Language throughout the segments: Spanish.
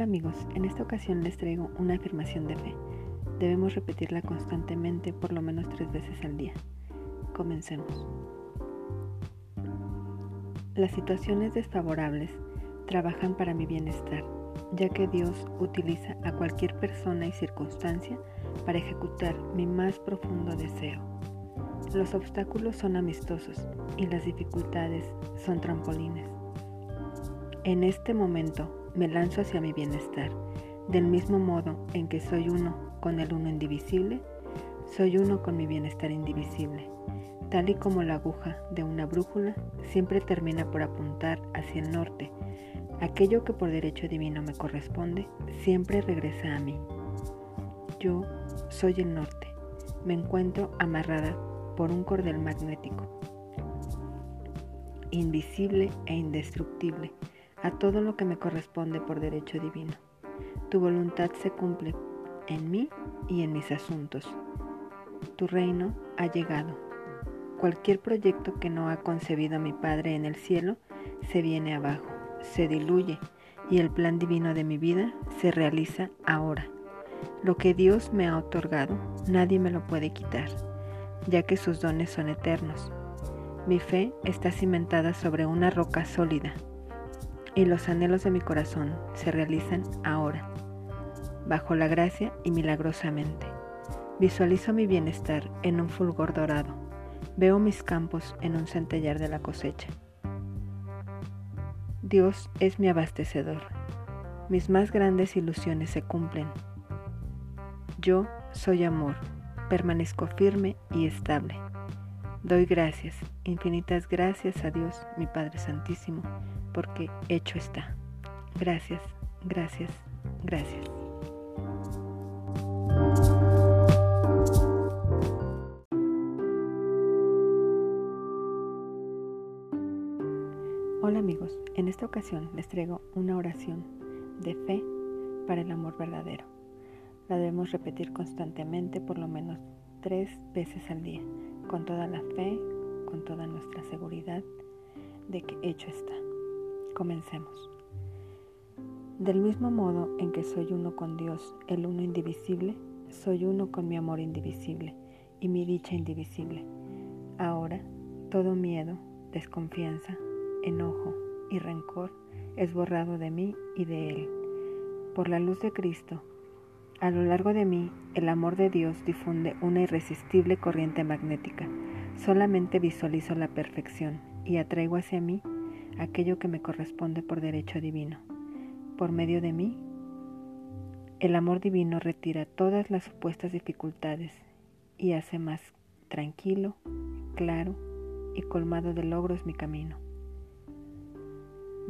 amigos, en esta ocasión les traigo una afirmación de fe. Debemos repetirla constantemente por lo menos tres veces al día. Comencemos. Las situaciones desfavorables trabajan para mi bienestar, ya que Dios utiliza a cualquier persona y circunstancia para ejecutar mi más profundo deseo. Los obstáculos son amistosos y las dificultades son trampolines. En este momento me lanzo hacia mi bienestar. Del mismo modo en que soy uno con el uno indivisible, soy uno con mi bienestar indivisible. Tal y como la aguja de una brújula siempre termina por apuntar hacia el norte, aquello que por derecho divino me corresponde siempre regresa a mí. Yo soy el norte, me encuentro amarrada por un cordel magnético, invisible e indestructible a todo lo que me corresponde por derecho divino. Tu voluntad se cumple en mí y en mis asuntos. Tu reino ha llegado. Cualquier proyecto que no ha concebido mi Padre en el cielo se viene abajo, se diluye y el plan divino de mi vida se realiza ahora. Lo que Dios me ha otorgado, nadie me lo puede quitar, ya que sus dones son eternos. Mi fe está cimentada sobre una roca sólida y los anhelos de mi corazón se realizan ahora, bajo la gracia y milagrosamente. Visualizo mi bienestar en un fulgor dorado. Veo mis campos en un centellar de la cosecha. Dios es mi abastecedor. Mis más grandes ilusiones se cumplen. Yo soy amor. Permanezco firme y estable. Doy gracias, infinitas gracias a Dios, mi Padre Santísimo, porque hecho está. Gracias, gracias, gracias. Hola amigos, en esta ocasión les traigo una oración de fe para el amor verdadero. La debemos repetir constantemente por lo menos tres veces al día, con toda la fe, con toda nuestra seguridad de que hecho está. Comencemos. Del mismo modo en que soy uno con Dios, el uno indivisible, soy uno con mi amor indivisible y mi dicha indivisible. Ahora, todo miedo, desconfianza, enojo y rencor es borrado de mí y de Él. Por la luz de Cristo, a lo largo de mí, el amor de Dios difunde una irresistible corriente magnética. Solamente visualizo la perfección y atraigo hacia mí aquello que me corresponde por derecho divino. Por medio de mí, el amor divino retira todas las supuestas dificultades y hace más tranquilo, claro y colmado de logros mi camino.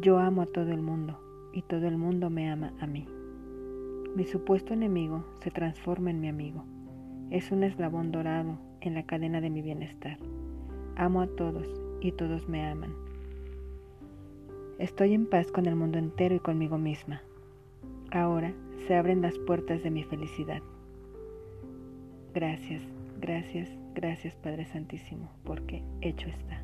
Yo amo a todo el mundo y todo el mundo me ama a mí. Mi supuesto enemigo se transforma en mi amigo. Es un eslabón dorado en la cadena de mi bienestar. Amo a todos y todos me aman. Estoy en paz con el mundo entero y conmigo misma. Ahora se abren las puertas de mi felicidad. Gracias, gracias, gracias Padre Santísimo, porque hecho está.